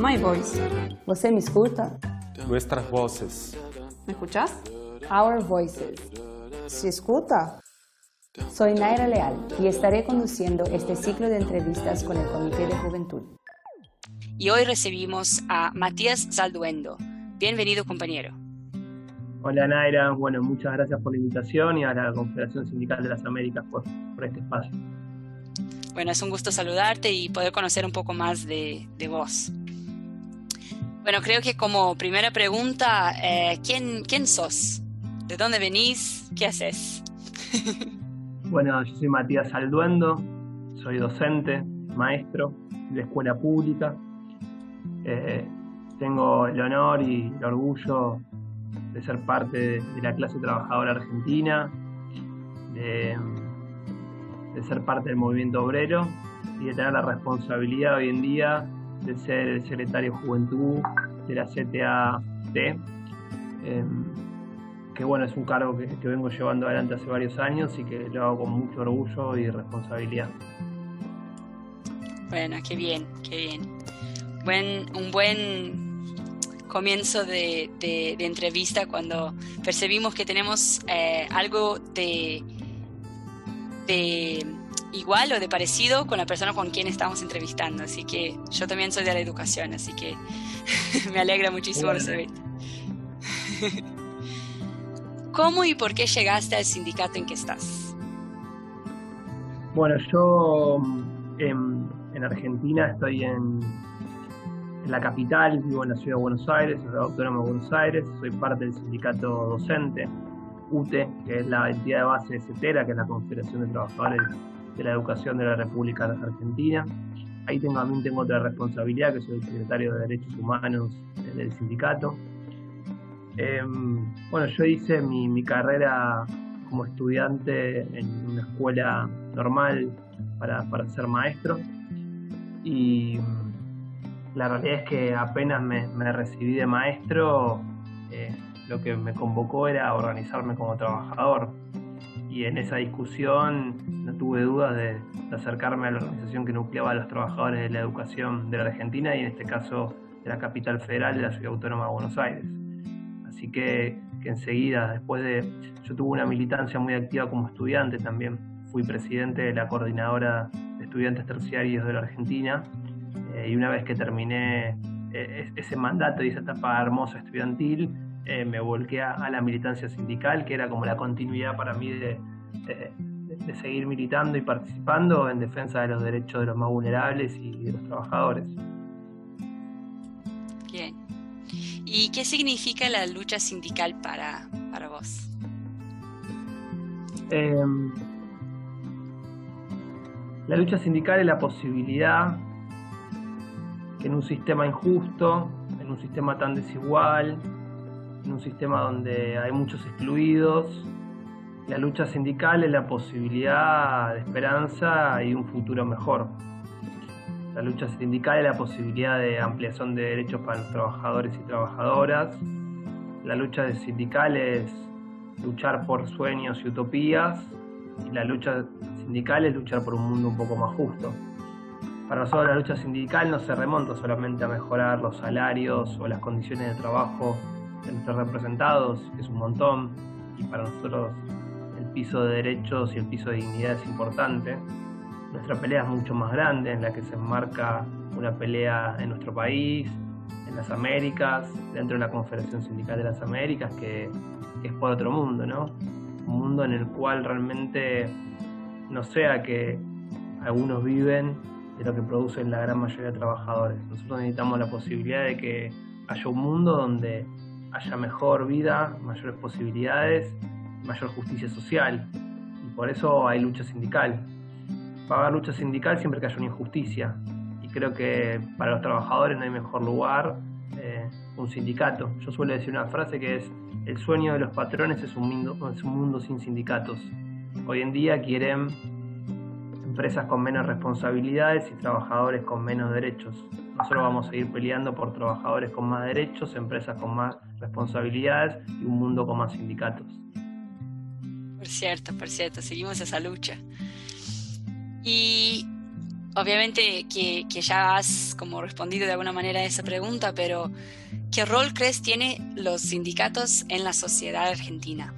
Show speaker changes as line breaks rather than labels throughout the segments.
My voice.
¿Você me escuta?
Nuestras voces.
¿Me escuchas?
Our Voices.
¿Se escuta?
Soy Naira Leal y estaré conduciendo este ciclo de entrevistas con el Comité de Juventud.
Y hoy recibimos a Matías Salduendo. Bienvenido, compañero.
Hola Naira, bueno, muchas gracias por la invitación y a la Confederación Sindical de las Américas por, por este espacio.
Bueno, es un gusto saludarte y poder conocer un poco más de, de vos. Bueno, creo que como primera pregunta, eh, ¿quién, ¿quién sos? ¿De dónde venís? ¿Qué haces?
bueno, yo soy Matías Alduendo, soy docente, maestro de escuela pública. Eh, tengo el honor y el orgullo de ser parte de, la clase trabajadora argentina, de ser parte del movimiento obrero y de tener la responsabilidad hoy en día de ser el secretario de Juventud de la CTAT, eh, que bueno, es un cargo que, que, vengo llevando adelante hace varios años y que lo hago con mucho orgullo y responsabilidad.
Bueno, qué bien, qué bien. Buen, un buen comienzo de entrevista cuando percibimos que tenemos eh, algo de, de igual o de parecido con la persona con quien estamos entrevistando. Así que yo también soy de la educación, así que me alegra muchísimo recibirte. ¿Cómo y por qué llegaste al sindicato en que estás?
Bueno, yo en, en Argentina estoy en, en, la capital, vivo en la ciudad de Buenos Aires, en la Autónoma de Buenos Aires, soy parte del sindicato docente, UTE, que es la entidad de base de CETERA, que es la Confederación de Trabajadores de la Educación de la República Argentina. Ahí también tengo otra responsabilidad, que soy el secretario de Derechos Humanos del sindicato. Eh, bueno, yo hice mi, carrera como estudiante en una escuela normal para, para ser maestro y la realidad es que apenas me, me recibí de maestro, eh, lo que me convocó era organizarme como trabajador y en esa discusión no tuve dudas de, acercarme a la organización que nucleaba a los trabajadores de la educación de la Argentina y en este caso de la capital federal de la ciudad autónoma de Buenos Aires. Así que, que enseguida, después de... Yo tuve una militancia muy activa como estudiante también. Fui presidente de la coordinadora de estudiantes terciarios de la Argentina eh, y una vez que terminé eh, ese mandato y esa etapa hermosa estudiantil, eh, me volqué a, a, la militancia sindical, que era como la continuidad para mí de, de, de, seguir militando y participando en defensa de los derechos de los más vulnerables y de los trabajadores.
Bien. ¿Y qué significa la lucha sindical para, para vos?
Eh, la lucha sindical es la posibilidad que en un sistema injusto, en un sistema tan desigual, en un sistema donde hay muchos excluidos, la lucha sindical es la posibilidad de esperanza y un futuro mejor. La lucha sindical es la posibilidad de ampliación de derechos para los trabajadores y trabajadoras. La lucha sindical es luchar por sueños y utopías. Y la lucha sindical es luchar por un mundo un poco más justo. Para nosotros la lucha sindical no se remonta solamente a mejorar los salarios o las condiciones de trabajo nuestros representados, que es un montón, y para nosotros el piso de derechos y el piso de dignidad es importante. Nuestra pelea es mucho más grande, en la que se enmarca una pelea en nuestro país, en las Américas, dentro de la Confederación Sindical de las Américas, que, que es por otro mundo, ¿no? Un mundo en el cual realmente no sea que algunos viven de lo que producen la gran mayoría de trabajadores. Nosotros necesitamos la posibilidad de que haya un mundo donde haya mejor vida, mayores posibilidades, mayor justicia social. Y por eso hay lucha sindical. Va haber lucha sindical siempre que haya una injusticia. Y creo que para los trabajadores no hay mejor lugar, eh, un sindicato. Yo suelo decir una frase que es, el sueño de los patrones es un mundo, es un mundo sin sindicatos. Hoy en día quieren empresas con menos responsabilidades y trabajadores con menos derechos. Nosotros vamos a seguir peleando por trabajadores con más derechos, empresas con más responsabilidades y un mundo con más sindicatos.
Por cierto, por cierto, seguimos esa lucha. Y obviamente que, que, ya has como respondido de alguna manera a esa pregunta, pero ¿qué rol crees tiene los sindicatos en la sociedad argentina?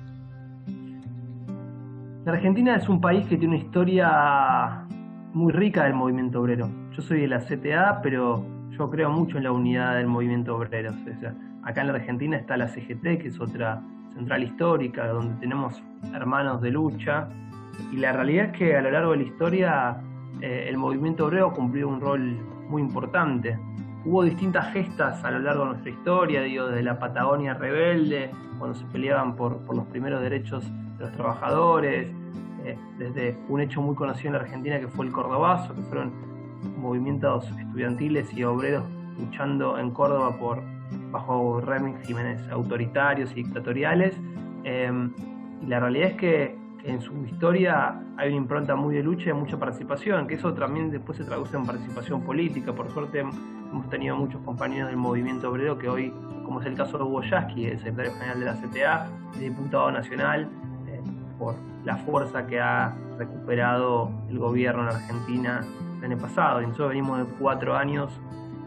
La Argentina es un país que tiene una historia muy rica del movimiento obrero. Yo soy de la CTA, pero yo creo mucho en la unidad del movimiento obrero. O sea, acá en la Argentina está la CGT, que es otra central histórica, donde tenemos hermanos de lucha. Y la realidad es que a lo largo de la historia eh, el movimiento obrero cumplió un rol muy importante. Hubo distintas gestas a lo largo de nuestra historia, digo, desde la Patagonia rebelde, cuando se peleaban por, los primeros derechos de los trabajadores, eh, desde un hecho muy conocido en la Argentina que fue el Cordobazo, que fueron movimientos estudiantiles y obreros luchando en Córdoba por bajo regímenes autoritarios y dictatoriales. Eh, y la realidad es que en su historia hay una impronta muy de lucha y mucha participación, que eso también después se traduce en participación política. Por suerte hemos tenido muchos compañeros del movimiento obrero que hoy, como es el caso de Hugo Yasky, el secretario general de la CTA, diputado nacional, eh, por la fuerza que ha recuperado el gobierno en Argentina año pasado. Y nosotros venimos de cuatro años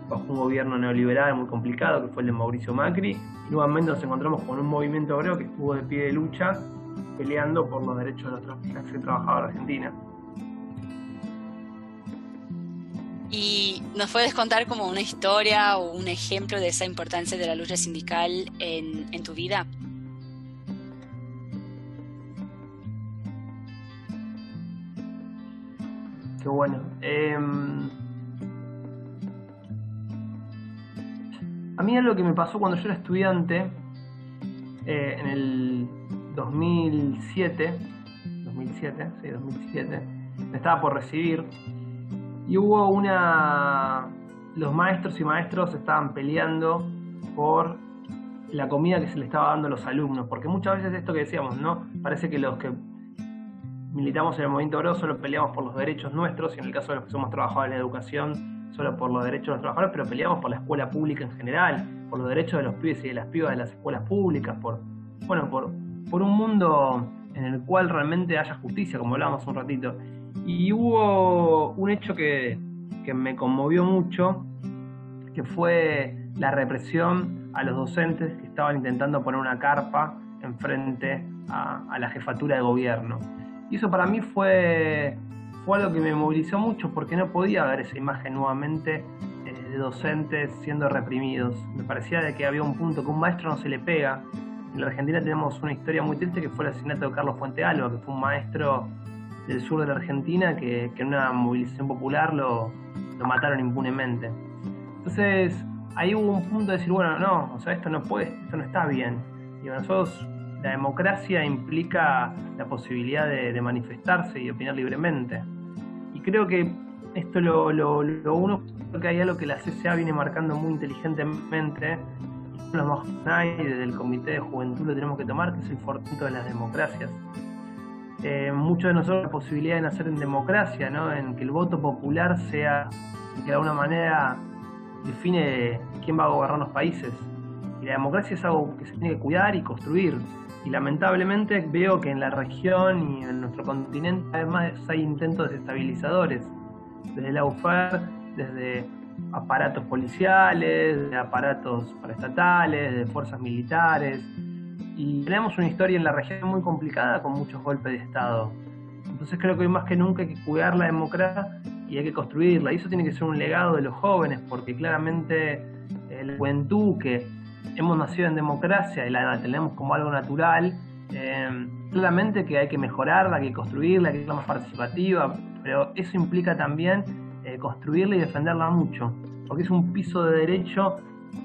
bajo un gobierno neoliberal muy complicado, que fue el de Mauricio Macri, y nuevamente nos encontramos con un movimiento obrero que estuvo de pie de lucha peleando por los derechos de la clase trabajadora argentina.
¿Y nos puedes contar como una historia o un ejemplo de esa importancia de la lucha sindical en, en tu vida?
Bueno. Eh, a mí algo que me pasó cuando yo era estudiante, eh, en el 2007, 2007, sí, 2007, me estaba por recibir y hubo una, los maestros y maestros estaban peleando por la comida que se le estaba dando a los alumnos, porque muchas veces esto que decíamos, ¿no? Parece que los que militamos en el movimiento obrero solo peleamos por los derechos nuestros y en el caso de los que somos trabajadores de la educación solo por los derechos de los trabajadores, pero peleamos por la escuela pública en general, por los derechos de los pibes y de las pibas de las escuelas públicas, por, bueno, por, por un mundo en el cual realmente haya justicia, como hablábamos un ratito. Y hubo un hecho que, que me conmovió mucho, que fue la represión a los docentes que estaban intentando poner una carpa enfrente a, a la jefatura de gobierno. Y eso para mí fue, fue algo que me movilizó mucho porque no podía ver esa imagen nuevamente eh, de docentes siendo reprimidos. Me parecía de que había un punto que un maestro no se le pega. En la Argentina tenemos una historia muy triste que fue el asesinato de Carlos Fuente Alba, que fue un maestro del sur de la Argentina que, que en una movilización popular lo, lo mataron impunemente. Entonces ahí hubo un punto de decir, bueno, no, o sea, esto no puede, esto no está bien. Y nosotros la democracia implica la posibilidad de, manifestarse y opinar libremente. Y creo que esto lo, lo, uno que hay algo que la CCA viene marcando muy inteligentemente, los y desde el Comité de Juventud lo tenemos que tomar, que es el fortito de las democracias. Eh, muchos de nosotros la posibilidad de nacer en democracia, ¿no? en que el voto popular sea, que de alguna manera define quién va a gobernar los países. Y la democracia es algo que se tiene que cuidar y construir y lamentablemente veo que en la región y en nuestro continente además hay intentos desestabilizadores, desde la UFAR, desde aparatos policiales, de aparatos paraestatales, de fuerzas militares, y tenemos una historia en la región muy complicada con muchos golpes de Estado. Entonces creo que hoy más que nunca hay que cuidar la democracia y hay que construirla, y eso tiene que ser un legado de los jóvenes, porque claramente la juventud que hemos nacido en democracia y la tenemos como algo natural, eh, claramente que hay que mejorarla, hay que construirla, hay que ser más participativa, pero eso implica también eh, construirla y defenderla mucho, porque es un piso de derecho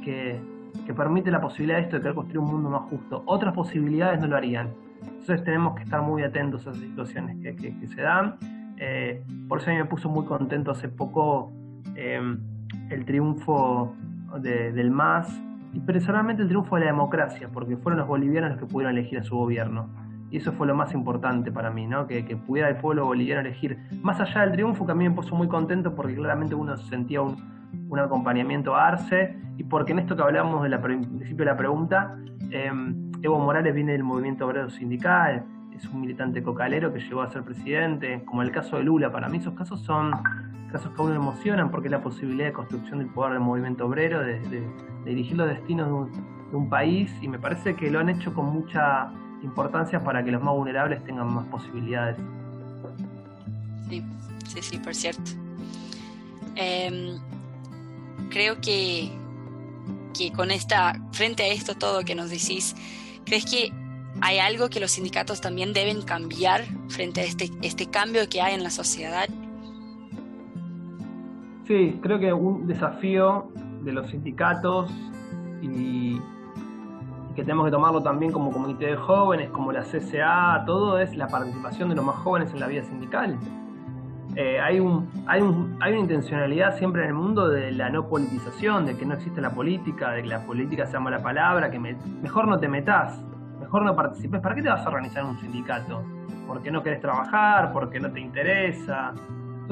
que, que, permite la posibilidad de esto de querer construir un mundo más justo. Otras posibilidades no lo harían. Entonces tenemos que estar muy atentos a esas situaciones que, que, que se dan. Eh, por eso a mí me puso muy contento hace poco el triunfo de, del MAS y personalmente el triunfo de la democracia, porque fueron los bolivianos los que pudieron elegir a su gobierno. Y eso fue lo más importante para mí, ¿no? que, pudiera el pueblo boliviano elegir. Más allá del triunfo, que a mí me puso muy contento porque claramente uno sentía un, acompañamiento a Arce y porque en esto que hablamos del principio de la pregunta, em, Evo Morales viene del movimiento obrero sindical, es un militante cocalero que llegó a ser presidente, como el caso de Lula. Para mí esos casos son casos que a uno emocionan porque es la posibilidad de construcción del poder del movimiento obrero, de, dirigir los destinos de un, país y me parece que lo han hecho con mucha importancia para que los más vulnerables tengan más posibilidades.
Sí, sí, sí, por cierto. Em, creo que, que con esta, frente a esto todo que nos decís, ¿crees que hay algo que los sindicatos también deben cambiar frente a este, este cambio que hay en la sociedad?
Sí, creo que un desafío de los sindicatos y, que tenemos que tomarlo también como comité de jóvenes, como la CCA, todo es la participación de los más jóvenes en la vida sindical. Eh, hay, un, hay, un, hay una intencionalidad siempre en el mundo de la no politización, de que no existe la política, de que la política sea mala palabra, que mejor no te metas, mejor no participes. ¿Para qué te vas a organizar un sindicato? ¿Porque no querés trabajar? ¿Porque no te interesa?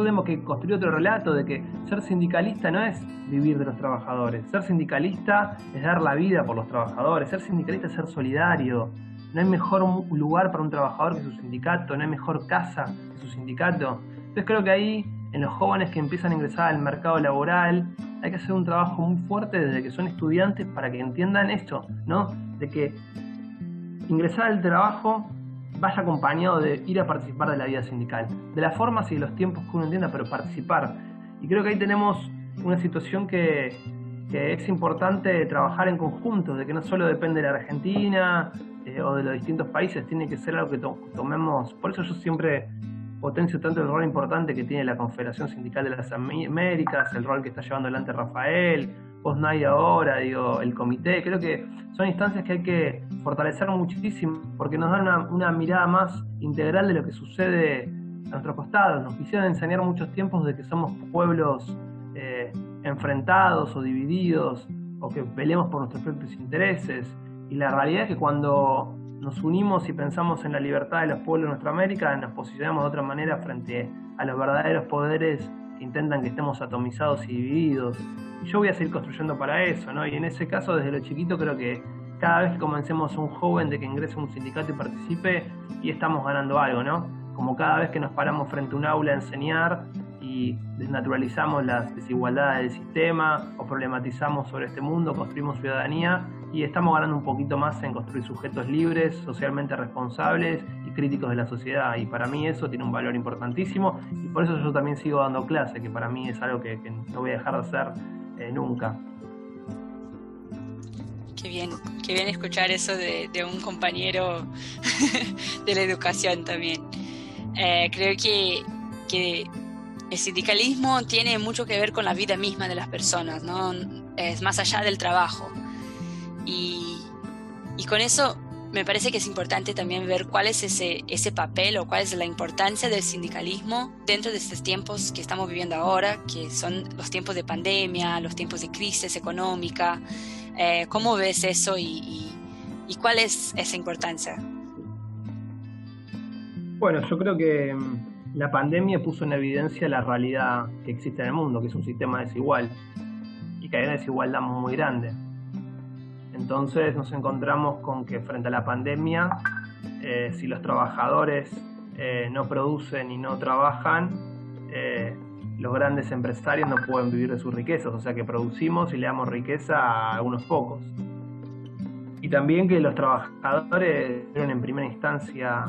tenemos que construir otro relato de que ser sindicalista no es vivir de los trabajadores. Ser sindicalista es dar la vida por los trabajadores. Ser sindicalista es ser solidario. No hay mejor lugar para un trabajador que su sindicato, no hay mejor casa que su sindicato. Entonces creo que ahí, en los jóvenes que empiezan a ingresar al mercado laboral, hay que hacer un trabajo muy fuerte desde que son estudiantes para que entiendan esto, ¿no? De que ingresar al trabajo vaya acompañado de ir a participar de la vida sindical, de las formas y de los tiempos que uno entienda, pero participar. Y creo que ahí tenemos una situación que, es importante trabajar en conjunto, de que no solo depende de la Argentina eh, o de los distintos países, tiene que ser algo que tomemos. Por eso yo siempre potencio tanto el rol importante que tiene la Confederación Sindical de las Américas, el rol que está llevando adelante Rafael, nadie ahora, digo, el comité, creo que son instancias que hay que fortalecer muchísimo porque nos dan una, mirada más integral de lo que sucede a nuestros costados. Nos quisieron enseñar muchos tiempos de que somos pueblos eh, enfrentados o divididos o que peleemos por nuestros propios intereses. Y la realidad es que cuando nos unimos y pensamos en la libertad de los pueblos de nuestra América, nos posicionamos de otra manera frente a los verdaderos poderes intentan que estemos atomizados y divididos yo voy a seguir construyendo para eso, ¿no? Y en ese caso, desde lo chiquito, creo que cada vez que comencemos un joven de que ingrese a un sindicato y participe, y estamos ganando algo, ¿no? Como cada vez que nos paramos frente a un aula a enseñar y desnaturalizamos las desigualdades del sistema o problematizamos sobre este mundo, construimos ciudadanía y estamos ganando un poquito más en construir sujetos libres, socialmente responsables y críticos de la sociedad. Y para mí eso tiene un valor importantísimo y por eso yo también sigo dando clase, que para mí es algo que, que no voy a dejar de hacer eh, nunca.
Qué bien, qué bien escuchar eso de, un compañero de la educación también. Eh, creo que, el sindicalismo tiene mucho que ver con la vida misma de las personas, ¿no? Es más allá del trabajo. Y, y con eso me parece que es importante también ver cuál es ese, ese papel o cuál es la importancia del sindicalismo dentro de estos tiempos que estamos viviendo ahora, que son los tiempos de pandemia, los tiempos de crisis económica. Eh, ¿Cómo ves eso y, y, cuál es esa importancia?
Bueno, yo creo que mm, la pandemia puso en evidencia la realidad que existe en el mundo, que es un sistema desigual y que hay una desigualdad muy grande entonces nos encontramos con que frente a la pandemia, eh, si los trabajadores eh, no producen y no trabajan, eh, los grandes empresarios no pueden vivir de sus riquezas, o sea que producimos y le damos riqueza a algunos pocos. Y también que los trabajadores fueron en primera instancia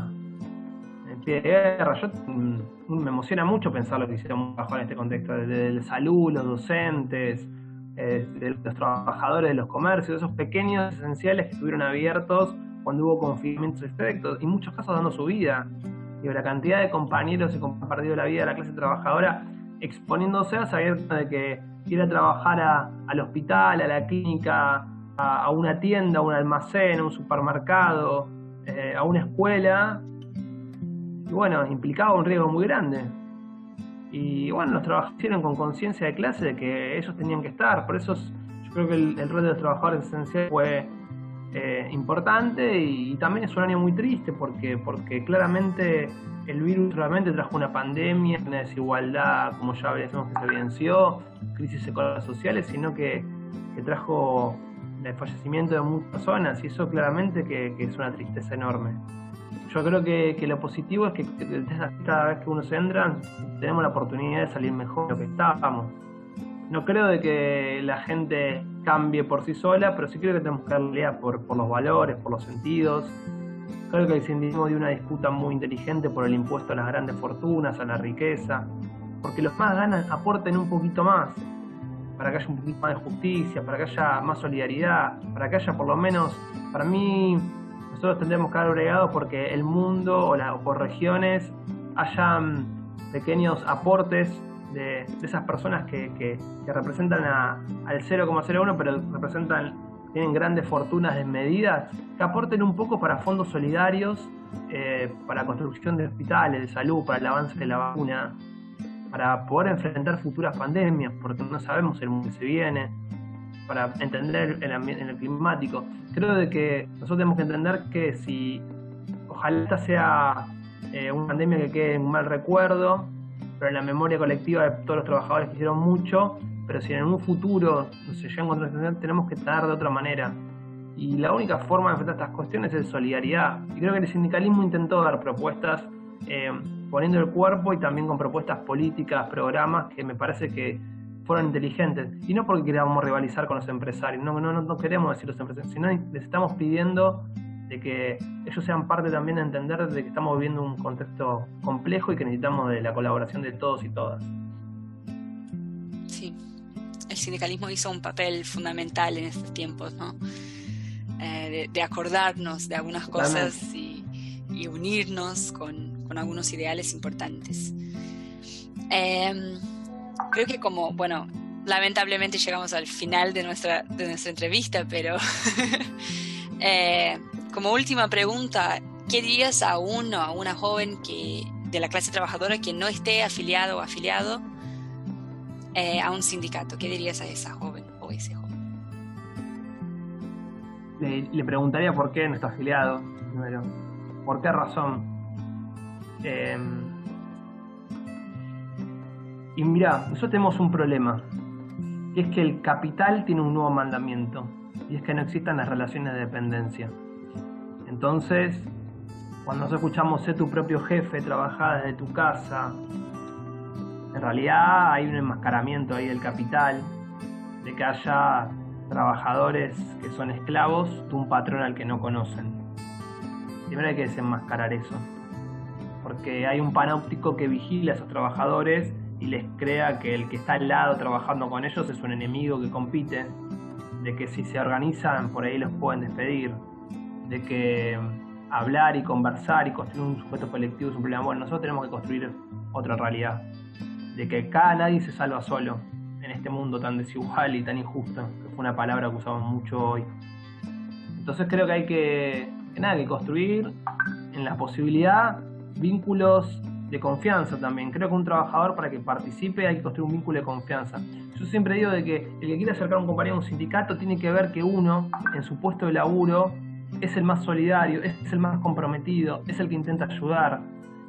en pie de guerra. Yo, mm, me emociona mucho pensar lo que hicieron bajo en este contexto, desde salud, los docentes, eh, de los trabajadores de los comercios, esos pequeños esenciales que estuvieron abiertos cuando hubo confinamientos efectos, y muchos casos dando su vida. Digo, la cantidad de compañeros que han la vida de la clase trabajadora exponiéndose a saber de que ir a trabajar al hospital, a la clínica, a, una tienda, a un almacén, a un supermercado, eh, a una escuela, y bueno, implicaba un riesgo muy grande. Y bueno, los trabajaron con conciencia de clase de que ellos tenían que estar. Por eso yo creo que el, rol de los trabajadores esenciales fue eh, importante y, también es un año muy triste porque, porque claramente el virus realmente trajo una pandemia, una desigualdad, como ya decimos que se evidenció, crisis económicas sociales, sino que, que trajo el fallecimiento de muchas personas y eso claramente que, es una tristeza enorme. Yo creo que, lo positivo es que cada vez que uno se entra tenemos la oportunidad de salir mejor de lo que estábamos. No creo de que la gente cambie por sí sola, pero sí creo que tenemos que darle por, por los valores, por los sentidos. Creo que el sindicalismo dio una disputa muy inteligente por el impuesto a las grandes fortunas, a la riqueza, porque los más ganan aporten un poquito más para que haya un poquito más de justicia, para que haya más solidaridad, para que haya por lo menos, para mí, nosotros tendremos que haber bregado porque el mundo o, la, por regiones hayan pequeños aportes de, esas personas que, que, representan al 0,01, pero representan, tienen grandes fortunas desmedidas, que aporten un poco para fondos solidarios, eh, para construcción de hospitales, de salud, para el avance de la vacuna, para poder enfrentar futuras pandemias, porque no sabemos el mundo que se viene, para entender el ambiente climático. Creo de que nosotros tenemos que entender que si ojalá esta sea eh, una pandemia que quede en un mal recuerdo, pero en la memoria colectiva de todos los trabajadores que hicieron mucho, pero si en un futuro se llega a encontrar tenemos que estar de otra manera. Y la única forma de enfrentar estas cuestiones es solidaridad. Y creo que el sindicalismo intentó dar propuestas eh, poniendo el cuerpo y también con propuestas políticas, programas que me parece que fueron inteligentes. Y no porque queramos rivalizar con los empresarios, no, no, no queremos decir los empresarios, sino les estamos pidiendo de que ellos sean parte también de entender de que estamos viviendo un contexto complejo y que necesitamos de la colaboración de todos y todas.
Sí, el sindicalismo hizo un papel fundamental en estos tiempos, ¿no? Eh, de, acordarnos de algunas cosas y, y unirnos con, con algunos ideales importantes. Em, creo que como, bueno, lamentablemente llegamos al final de nuestra, de nuestra entrevista, pero eh, como última pregunta, ¿qué dirías a uno, a una joven que, de la clase trabajadora que no esté afiliado o afiliado eh, a un sindicato? ¿Qué dirías a esa joven o ese joven?
Le, preguntaría por qué no está afiliado, primero. ¿Por qué razón? Em, y mira, nosotros tenemos un problema, y es que el capital tiene un nuevo mandamiento, y es que no existan las relaciones de dependencia. Entonces, cuando nos escuchamos sé tu propio jefe, trabajar desde tu casa, en realidad hay un enmascaramiento ahí del capital, de que haya trabajadores que son esclavos de un patrón al que no conocen. Primero hay que desenmascarar eso porque hay un panóptico que vigila a esos trabajadores y les crea que el que está al lado trabajando con ellos es un enemigo que compite, de que si se organizan por ahí los pueden despedir, de que hablar y conversar y construir un sujeto colectivo es un problema. Bueno, nosotros tenemos que construir otra realidad, de que cada nadie se salva solo en este mundo tan desigual y tan injusto, que fue una palabra que usamos mucho hoy. Entonces creo que hay que, que nada, que construir en la posibilidad vínculos de confianza también. Creo que un trabajador para que participe hay que construir un vínculo de confianza. Yo siempre digo de que el que quiere acercar a un compañero a un sindicato tiene que ver que uno, en su puesto de laburo, es el más solidario, es el más comprometido, es el que intenta ayudar.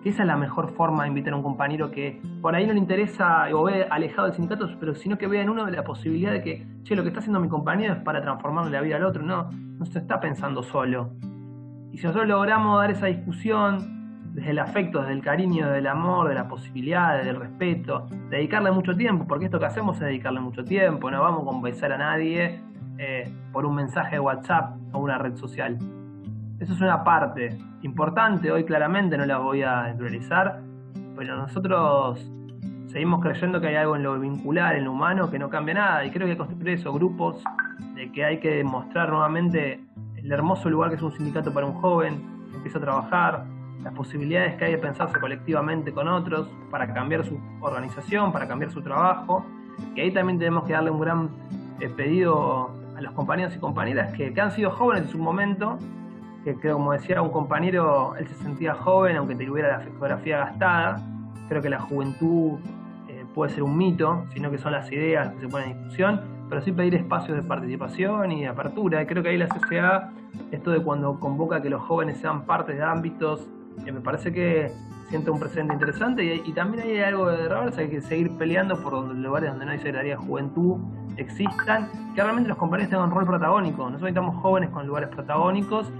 Esa es la mejor forma de invitar a un compañero que por ahí no le interesa o ve alejado del sindicato, pero sino que vea en uno la posibilidad de que, che, lo que está haciendo mi compañero es para transformarle la vida al otro. No, no se está pensando solo. Y si nosotros logramos dar esa discusión, desde el afecto, desde el cariño, desde el amor, de la posibilidad, del respeto, dedicarle mucho tiempo, porque esto que hacemos es dedicarle mucho tiempo, no vamos a convencer a nadie eh, por un mensaje de WhatsApp o una red social. Eso es una parte importante, hoy claramente no la voy a priorizar, pero nosotros seguimos creyendo que hay algo en lo vincular, en lo humano, que no cambia nada, y creo que construir esos grupos, de que hay que demostrar nuevamente el hermoso lugar que es un sindicato para un joven, que empieza a trabajar, las posibilidades que hay de pensarse colectivamente con otros para cambiar su organización, para cambiar su trabajo. Y ahí también tenemos que darle un gran eh, pedido a los compañeros y compañeras que, han sido jóvenes en su momento, que, como decía un compañero, él se sentía joven aunque tuviera la fotografía gastada. Creo que la juventud eh, puede ser un mito, sino que son las ideas que se ponen en discusión, pero sí pedir espacios de participación y de apertura. Creo que ahí la CCA, esto de cuando convoca que los jóvenes sean parte de ámbitos, eh, me parece que siente un presente interesante y, también hay algo de reversa, hay que seguir peleando por los lugares donde no hay secretaría de juventud existan, que realmente los compañeros tengan un rol protagónico. Nosotros necesitamos jóvenes con lugares protagónicos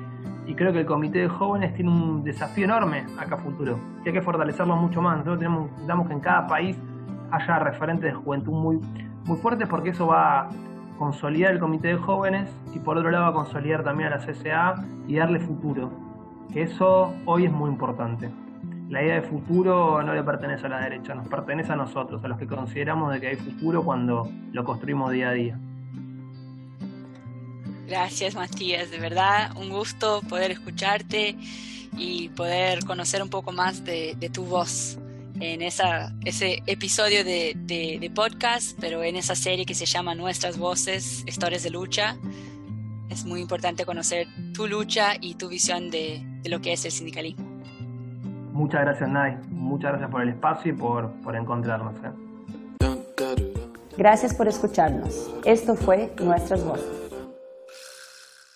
y creo que el comité de jóvenes tiene un desafío enorme acá futuro, y hay que fortalecerlo mucho más. Nosotros tenemos, necesitamos que en cada país haya referentes de juventud muy, muy fuertes porque eso va a consolidar el comité de jóvenes y por otro lado va a consolidar también a la CSA y darle futuro, eso hoy es muy importante la idea de futuro no le pertenece a la derecha, nos pertenece a nosotros, a los que consideramos de que hay futuro cuando lo construimos día a día.
Gracias Matías, de verdad un gusto poder escucharte y poder conocer un poco más de, tu voz en esa, ese episodio de, podcast, pero en esa serie que se llama Nuestras Voces, Historias de Lucha. Es muy importante conocer tu lucha y tu visión de lo que es el sindicalismo.
Muchas gracias, Nay. Muchas gracias por el espacio y por, por encontrarnos. ¿eh?
Gracias por escucharnos. Esto fue Nuestras Voces.